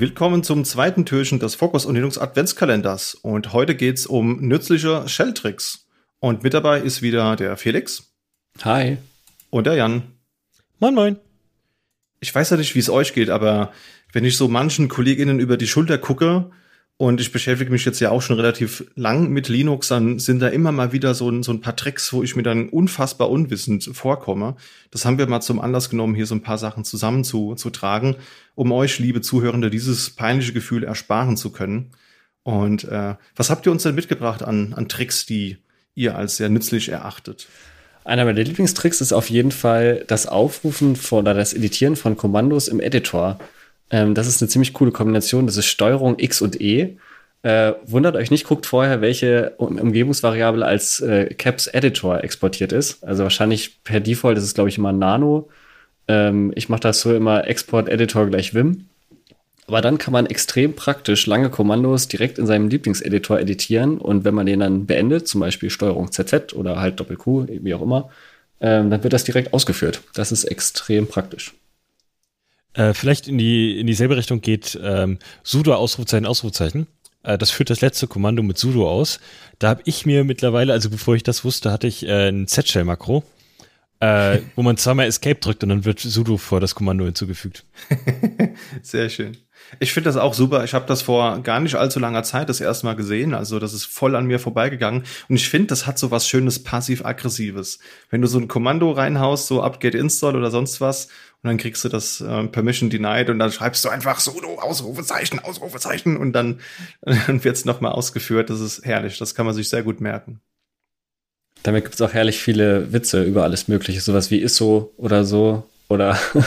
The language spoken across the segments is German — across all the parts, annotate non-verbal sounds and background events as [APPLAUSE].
Willkommen zum zweiten Türchen des Fokus und Linux Adventskalenders. Und heute geht's um nützliche Shell-Tricks. Und mit dabei ist wieder der Felix. Hi. Und der Jan. Moin, moin. Ich weiß ja nicht, wie es euch geht, aber wenn ich so manchen KollegInnen über die Schulter gucke, und ich beschäftige mich jetzt ja auch schon relativ lang mit Linux, dann sind da immer mal wieder so ein, so ein paar Tricks, wo ich mir dann unfassbar unwissend vorkomme. Das haben wir mal zum Anlass genommen, hier so ein paar Sachen zusammenzutragen, um euch, liebe Zuhörende, dieses peinliche Gefühl ersparen zu können. Und äh, was habt ihr uns denn mitgebracht an, an Tricks, die ihr als sehr nützlich erachtet? Einer meiner Lieblingstricks ist auf jeden Fall das Aufrufen von, oder das Editieren von Kommandos im Editor. Ähm, das ist eine ziemlich coole Kombination. Das ist Steuerung X und E. Äh, wundert euch nicht, guckt vorher, welche Umgebungsvariable als äh, Caps Editor exportiert ist. Also wahrscheinlich per Default ist es, glaube ich, immer Nano. Ähm, ich mache das so immer Export Editor gleich Vim. Aber dann kann man extrem praktisch lange Kommandos direkt in seinem Lieblingseditor editieren und wenn man den dann beendet, zum Beispiel Steuerung ZZ oder halt Doppel Q, wie auch immer, ähm, dann wird das direkt ausgeführt. Das ist extrem praktisch. Äh, vielleicht in, die, in dieselbe Richtung geht ähm, sudo Ausrufezeichen, Ausrufezeichen. Äh, das führt das letzte Kommando mit sudo aus. Da habe ich mir mittlerweile, also bevor ich das wusste, hatte ich äh, ein Z-Shell-Makro, äh, wo man zweimal Escape drückt und dann wird sudo vor das Kommando hinzugefügt. [LAUGHS] Sehr schön. Ich finde das auch super. Ich habe das vor gar nicht allzu langer Zeit das erste Mal gesehen. Also das ist voll an mir vorbeigegangen. Und ich finde, das hat so was Schönes passiv-aggressives. Wenn du so ein Kommando reinhaust, so upget install oder sonst was, und dann kriegst du das äh, Permission denied und dann schreibst du einfach sudo Ausrufezeichen, Ausrufezeichen und dann, [LAUGHS] dann wird's nochmal ausgeführt. Das ist herrlich. Das kann man sich sehr gut merken. Damit gibt's auch herrlich viele Witze über alles Mögliche. Sowas wie ISO oder so. Oder [LAUGHS]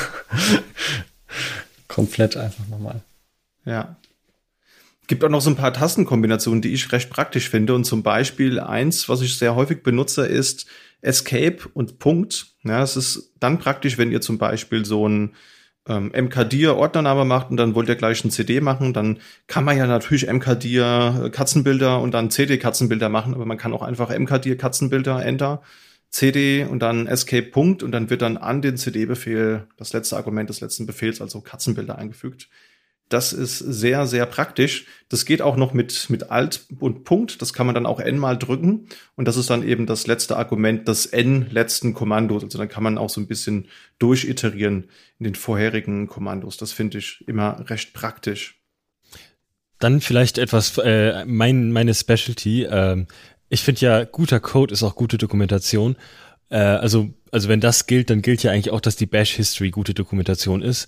komplett einfach nochmal. Ja. Gibt auch noch so ein paar Tastenkombinationen, die ich recht praktisch finde. Und zum Beispiel eins, was ich sehr häufig benutze, ist Escape und Punkt. Ja, es ist dann praktisch, wenn ihr zum Beispiel so ein ähm, mkdir Ordnername macht und dann wollt ihr gleich ein CD machen, dann kann man ja natürlich mkdir Katzenbilder und dann CD Katzenbilder machen, aber man kann auch einfach mkdir Katzenbilder Enter CD und dann Escape Punkt und dann wird dann an den CD-Befehl das letzte Argument des letzten Befehls, also Katzenbilder eingefügt. Das ist sehr, sehr praktisch. Das geht auch noch mit, mit Alt und Punkt. Das kann man dann auch n mal drücken. Und das ist dann eben das letzte Argument des n letzten Kommandos. Also dann kann man auch so ein bisschen durchiterieren in den vorherigen Kommandos. Das finde ich immer recht praktisch. Dann vielleicht etwas, äh, mein, meine Specialty. Ähm, ich finde ja, guter Code ist auch gute Dokumentation. Äh, also, also wenn das gilt, dann gilt ja eigentlich auch, dass die Bash History gute Dokumentation ist.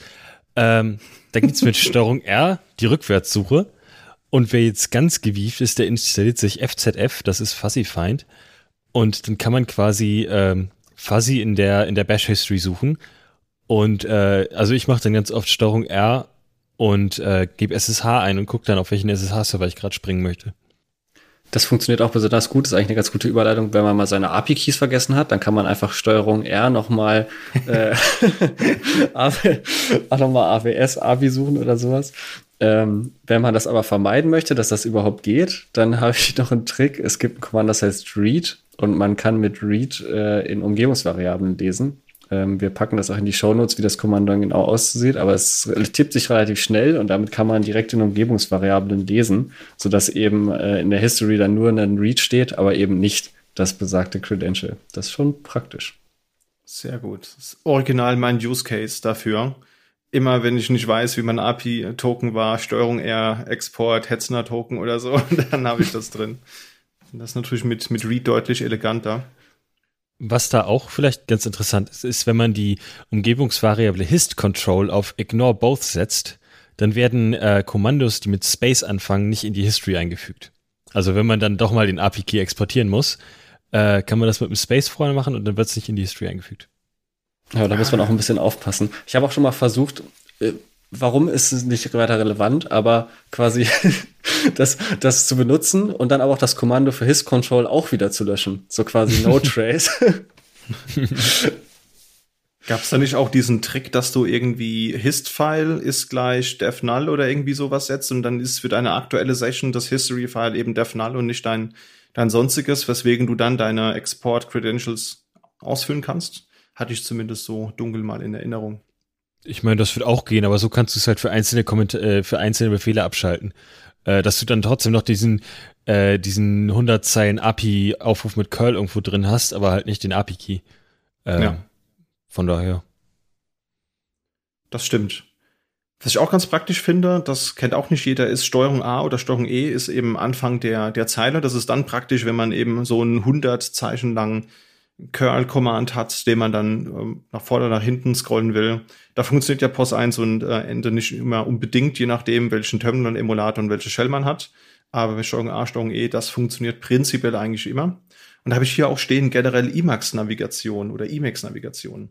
Ähm, da gibt's mit Steuerung R die Rückwärtssuche. Und wer jetzt ganz gewieft ist, der installiert sich FZF, das ist Fuzzy Find. Und dann kann man quasi ähm, Fuzzy in der, in der Bash History suchen. Und äh, also ich mache dann ganz oft Steuerung R und äh, gebe SSH ein und gucke dann, auf welchen SSH-Server ich gerade springen möchte. Das funktioniert auch besonders gut. Das ist eigentlich eine ganz gute Überleitung, wenn man mal seine API-Keys vergessen hat. Dann kann man einfach Steuerung R nochmal äh, [LAUGHS] nochmal AWS API suchen oder sowas. Ähm, wenn man das aber vermeiden möchte, dass das überhaupt geht, dann [LAUGHS] habe ich noch einen Trick. Es gibt ein Command, das heißt read und man kann mit read äh, in Umgebungsvariablen lesen. Ähm, wir packen das auch in die Shownotes, wie das Kommando dann genau aussieht, aber es tippt sich relativ schnell und damit kann man direkt in Umgebungsvariablen lesen, sodass eben äh, in der History dann nur ein Read steht, aber eben nicht das besagte Credential. Das ist schon praktisch. Sehr gut. Das ist original mein Use Case dafür. Immer wenn ich nicht weiß, wie mein API-Token war, Steuerung R, Export, Hetzner-Token oder so, [LAUGHS] dann habe ich das drin. Das ist natürlich mit, mit Read deutlich eleganter. Was da auch vielleicht ganz interessant ist, ist, wenn man die Umgebungsvariable hist-control auf ignore both setzt, dann werden äh, Kommandos, die mit Space anfangen, nicht in die History eingefügt. Also wenn man dann doch mal den API-Key exportieren muss, äh, kann man das mit dem Space vorne machen und dann wird es nicht in die History eingefügt. Ja, da muss man auch ein bisschen aufpassen. Ich habe auch schon mal versucht, äh, warum ist es nicht weiter relevant, aber quasi [LAUGHS] das, das zu benutzen und dann aber auch das Kommando für His Control auch wieder zu löschen. So quasi No [LAUGHS] Trace. [LAUGHS] Gab es da nicht auch diesen Trick, dass du irgendwie Hist-File ist gleich Def Null oder irgendwie sowas setzt und dann ist für deine aktuelle Session das History-File eben Def Null und nicht dein, dein sonstiges, weswegen du dann deine Export-Credentials ausfüllen kannst? Hatte ich zumindest so dunkel mal in Erinnerung. Ich meine, das wird auch gehen, aber so kannst du es halt für einzelne Komment äh, für einzelne Befehle abschalten. Äh, dass du dann trotzdem noch diesen, äh, diesen 100 Zeilen API-Aufruf mit Curl irgendwo drin hast, aber halt nicht den API-Key. Äh, ja. Von daher. Das stimmt. Was ich auch ganz praktisch finde, das kennt auch nicht jeder, ist Steuerung A oder Steuerung E ist eben Anfang der, der Zeile. Das ist dann praktisch, wenn man eben so einen 100 Zeichen langen Curl-Command hat, den man dann ähm, nach vorne oder nach hinten scrollen will. Da funktioniert ja POS 1 und äh, Ende nicht immer unbedingt, je nachdem, welchen Terminal, Emulator und welche Shell man hat. Aber bei Steuerung A, Steuerung E, das funktioniert prinzipiell eigentlich immer. Und da habe ich hier auch stehen generell Emacs-Navigation oder Emacs-Navigation.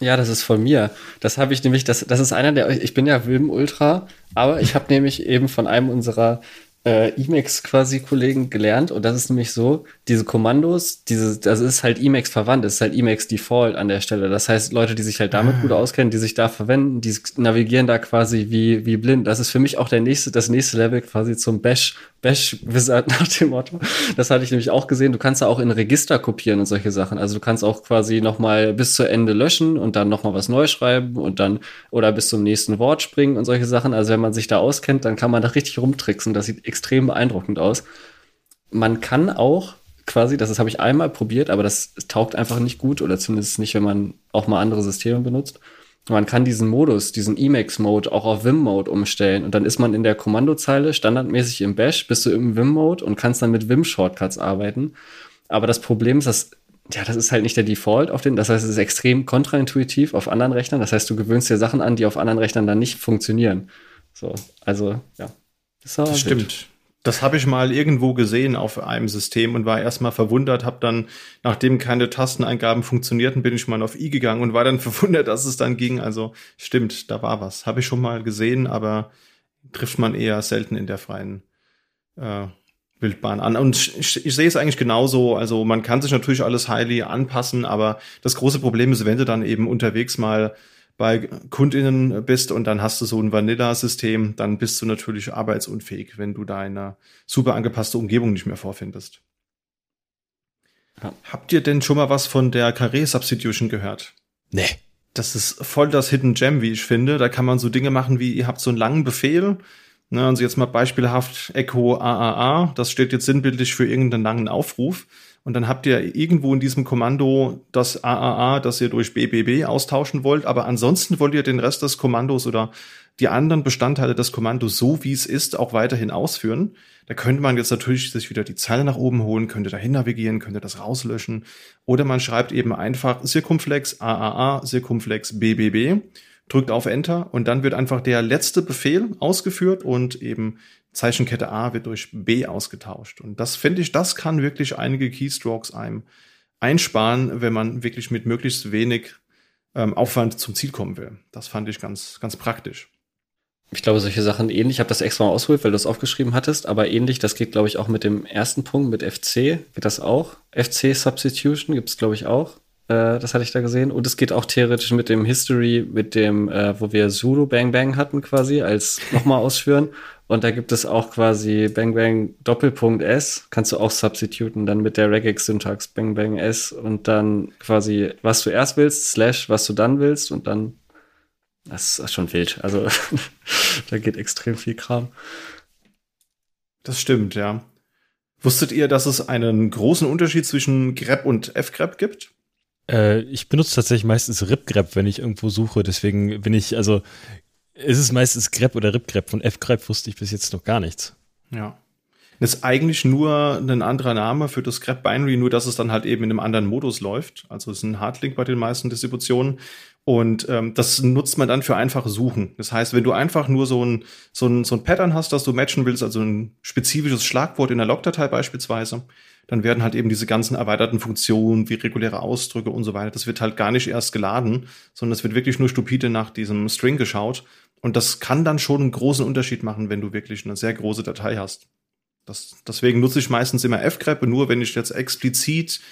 Ja, das ist von mir. Das habe ich nämlich, das, das ist einer der, ich bin ja Wilm Ultra, aber ich habe [LAUGHS] nämlich eben von einem unserer äh, Emacs quasi Kollegen gelernt und das ist nämlich so, diese Kommandos, diese, das ist halt Emacs verwandt, das ist halt Emacs Default an der Stelle. Das heißt, Leute, die sich halt damit ah. gut auskennen, die sich da verwenden, die navigieren da quasi wie, wie blind. Das ist für mich auch der nächste, das nächste Level quasi zum Bash, Bash Wizard [LAUGHS] nach dem Motto. Das hatte ich nämlich auch gesehen. Du kannst da auch in Register kopieren und solche Sachen. Also du kannst auch quasi nochmal bis zu Ende löschen und dann nochmal was neu schreiben und dann oder bis zum nächsten Wort springen und solche Sachen. Also wenn man sich da auskennt, dann kann man da richtig rumtricksen. Das sieht extrem beeindruckend aus. Man kann auch quasi, das habe ich einmal probiert, aber das taugt einfach nicht gut oder zumindest nicht, wenn man auch mal andere Systeme benutzt. Man kann diesen Modus, diesen Emacs-Mode auch auf Vim-Mode umstellen und dann ist man in der Kommandozeile standardmäßig im Bash, bist du im Vim-Mode und kannst dann mit Vim-Shortcuts arbeiten. Aber das Problem ist, dass ja, das ist halt nicht der Default auf den. Das heißt, es ist extrem kontraintuitiv auf anderen Rechnern. Das heißt, du gewöhnst dir Sachen an, die auf anderen Rechnern dann nicht funktionieren. So, also ja. Das, das stimmt. Das habe ich mal irgendwo gesehen auf einem System und war erstmal verwundert, habe dann, nachdem keine Tasteneingaben funktionierten, bin ich mal auf i gegangen und war dann [LAUGHS] verwundert, dass es dann ging. Also stimmt, da war was. Habe ich schon mal gesehen, aber trifft man eher selten in der freien äh, Wildbahn an. Und ich, ich sehe es eigentlich genauso. Also man kann sich natürlich alles highly anpassen, aber das große Problem ist, wenn du dann eben unterwegs mal bei KundInnen bist und dann hast du so ein Vanilla-System, dann bist du natürlich arbeitsunfähig, wenn du deine super angepasste Umgebung nicht mehr vorfindest. Ja. Habt ihr denn schon mal was von der Carré-Substitution gehört? Nee. Das ist voll das Hidden Gem, wie ich finde. Da kann man so Dinge machen wie, ihr habt so einen langen Befehl, ne, also jetzt mal beispielhaft Echo AAA, das steht jetzt sinnbildlich für irgendeinen langen Aufruf. Und dann habt ihr irgendwo in diesem Kommando das AAA, das ihr durch BBB austauschen wollt. Aber ansonsten wollt ihr den Rest des Kommandos oder die anderen Bestandteile des Kommandos so wie es ist auch weiterhin ausführen. Da könnte man jetzt natürlich sich wieder die Zeile nach oben holen, könnte dahin navigieren, könnte das rauslöschen. Oder man schreibt eben einfach Circumflex AAA, Circumflex BBB, drückt auf Enter und dann wird einfach der letzte Befehl ausgeführt und eben Zeichenkette A wird durch B ausgetauscht. Und das finde ich, das kann wirklich einige Keystrokes einem einsparen, wenn man wirklich mit möglichst wenig ähm, Aufwand zum Ziel kommen will. Das fand ich ganz, ganz praktisch. Ich glaube, solche Sachen ähnlich, ich habe das extra mal ausgeholt, weil du es aufgeschrieben hattest, aber ähnlich, das geht, glaube ich, auch mit dem ersten Punkt, mit FC, geht das auch. FC Substitution gibt es, glaube ich, auch. Äh, das hatte ich da gesehen. Und es geht auch theoretisch mit dem History, mit dem, äh, wo wir Zulu Bang Bang hatten quasi, als nochmal ausführen. Und da gibt es auch quasi Bang Bang Doppelpunkt S, kannst du auch substituten, dann mit der Regex-Syntax Bang Bang S und dann quasi, was du erst willst, slash, was du dann willst und dann, das ist schon wild. Also [LAUGHS] da geht extrem viel Kram. Das stimmt, ja. Wusstet ihr, dass es einen großen Unterschied zwischen grep und fgrep gibt? Äh, ich benutze tatsächlich meistens ripgrep, wenn ich irgendwo suche. Deswegen bin ich, also es ist meistens grep oder ripgrep. Von fgrep wusste ich bis jetzt noch gar nichts. Ja. Das ist eigentlich nur ein anderer Name für das grep Binary, nur dass es dann halt eben in einem anderen Modus läuft. Also es ist ein Hardlink bei den meisten Distributionen. Und ähm, das nutzt man dann für einfache Suchen. Das heißt, wenn du einfach nur so ein, so ein, so ein Pattern hast, das du matchen willst, also ein spezifisches Schlagwort in der Logdatei beispielsweise, dann werden halt eben diese ganzen erweiterten Funktionen wie reguläre Ausdrücke und so weiter, das wird halt gar nicht erst geladen, sondern es wird wirklich nur stupide nach diesem String geschaut. Und das kann dann schon einen großen Unterschied machen, wenn du wirklich eine sehr große Datei hast. Das, deswegen nutze ich meistens immer fgrep, nur wenn ich jetzt explizit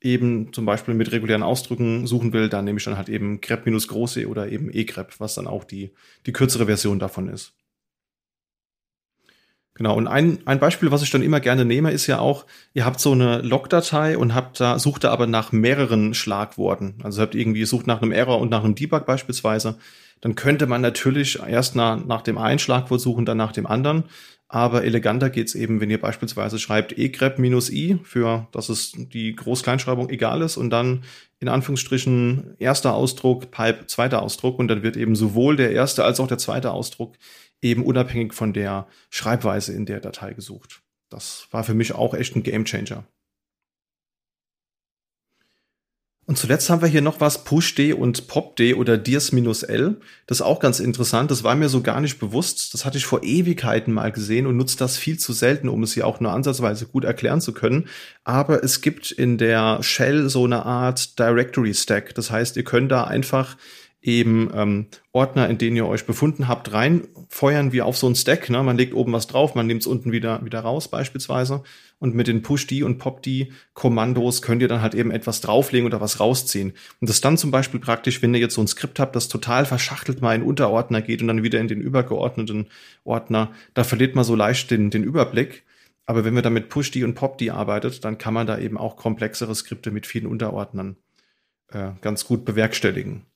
eben zum Beispiel mit regulären Ausdrücken suchen will, dann nehme ich dann halt eben grep minus große oder eben egrep, was dann auch die, die kürzere Version davon ist. Genau, und ein, ein Beispiel, was ich dann immer gerne nehme, ist ja auch, ihr habt so eine Log-Datei und habt da, sucht da aber nach mehreren Schlagworten. Also habt irgendwie, sucht nach einem Error und nach einem Debug beispielsweise. Dann könnte man natürlich erst nach, nach dem einen Schlagwort suchen, dann nach dem anderen. Aber eleganter geht's eben, wenn ihr beispielsweise schreibt egrep minus i für, dass es die Groß-Kleinschreibung egal ist und dann in Anführungsstrichen erster Ausdruck, Pipe zweiter Ausdruck und dann wird eben sowohl der erste als auch der zweite Ausdruck eben unabhängig von der Schreibweise in der Datei gesucht. Das war für mich auch echt ein Gamechanger. Und zuletzt haben wir hier noch was PushD und PopD oder Dirs-L. Das ist auch ganz interessant. Das war mir so gar nicht bewusst. Das hatte ich vor Ewigkeiten mal gesehen und nutze das viel zu selten, um es hier auch nur ansatzweise gut erklären zu können. Aber es gibt in der Shell so eine Art Directory Stack. Das heißt, ihr könnt da einfach eben ähm, Ordner, in denen ihr euch befunden habt, reinfeuern wie auf so ein Stack. Ne? Man legt oben was drauf, man nimmt es unten wieder, wieder raus beispielsweise. Und mit den Push-D und Pop-D-Kommandos könnt ihr dann halt eben etwas drauflegen oder was rausziehen. Und das dann zum Beispiel praktisch, wenn ihr jetzt so ein Skript habt, das total verschachtelt mal in Unterordner geht und dann wieder in den übergeordneten Ordner, da verliert man so leicht den, den Überblick. Aber wenn wir dann mit Push-D und Pop-D arbeitet, dann kann man da eben auch komplexere Skripte mit vielen Unterordnern äh, ganz gut bewerkstelligen.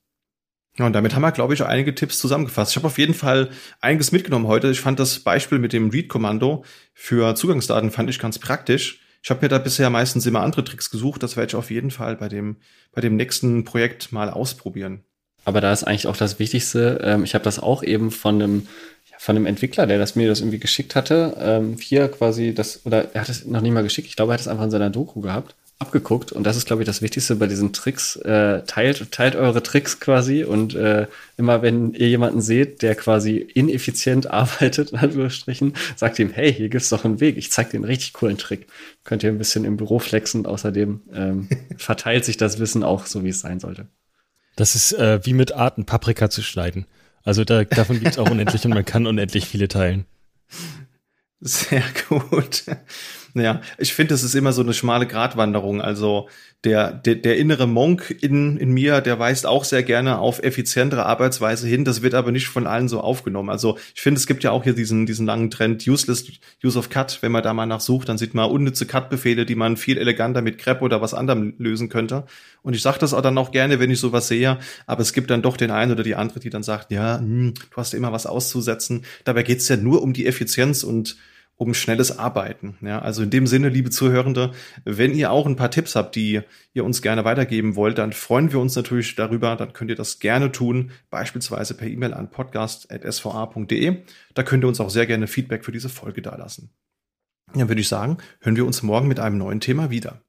Ja, und damit haben wir, glaube ich, einige Tipps zusammengefasst. Ich habe auf jeden Fall einiges mitgenommen heute. Ich fand das Beispiel mit dem Read-Kommando für Zugangsdaten fand ich ganz praktisch. Ich habe mir da bisher meistens immer andere Tricks gesucht. Das werde ich auf jeden Fall bei dem, bei dem nächsten Projekt mal ausprobieren. Aber da ist eigentlich auch das Wichtigste. Ähm, ich habe das auch eben von einem, von einem Entwickler, der das mir das irgendwie geschickt hatte. Ähm, hier quasi das, oder er hat es noch nicht mal geschickt. Ich glaube, er hat es einfach in seiner Doku gehabt abgeguckt und das ist, glaube ich, das Wichtigste bei diesen Tricks. Äh, teilt, teilt eure Tricks quasi und äh, immer wenn ihr jemanden seht, der quasi ineffizient [LAUGHS] arbeitet, in Anführungsstrichen, sagt ihm, hey, hier gibt's doch einen Weg, ich zeig dir einen richtig coolen Trick. Könnt ihr ein bisschen im Büro flexen, außerdem ähm, [LAUGHS] verteilt sich das Wissen auch so, wie es sein sollte. Das ist äh, wie mit Arten Paprika zu schneiden. Also da, davon gibt's auch unendlich und man kann unendlich viele teilen. [LAUGHS] Sehr gut. Ja, ich finde, es ist immer so eine schmale Gratwanderung. Also der, der, der innere Monk in, in mir, der weist auch sehr gerne auf effizientere Arbeitsweise hin. Das wird aber nicht von allen so aufgenommen. Also ich finde, es gibt ja auch hier diesen, diesen langen Trend Useless Use of Cut. Wenn man da mal nachsucht, dann sieht man unnütze Cut-Befehle, die man viel eleganter mit Crep oder was anderem lösen könnte. Und ich sage das auch dann auch gerne, wenn ich sowas sehe. Aber es gibt dann doch den einen oder die andere, die dann sagt, ja, hm, du hast immer was auszusetzen. Dabei geht's ja nur um die Effizienz und um schnelles Arbeiten. Ja, also in dem Sinne, liebe Zuhörende, wenn ihr auch ein paar Tipps habt, die ihr uns gerne weitergeben wollt, dann freuen wir uns natürlich darüber. Dann könnt ihr das gerne tun, beispielsweise per E-Mail an podcast.sva.de. Da könnt ihr uns auch sehr gerne Feedback für diese Folge dalassen. Dann würde ich sagen, hören wir uns morgen mit einem neuen Thema wieder.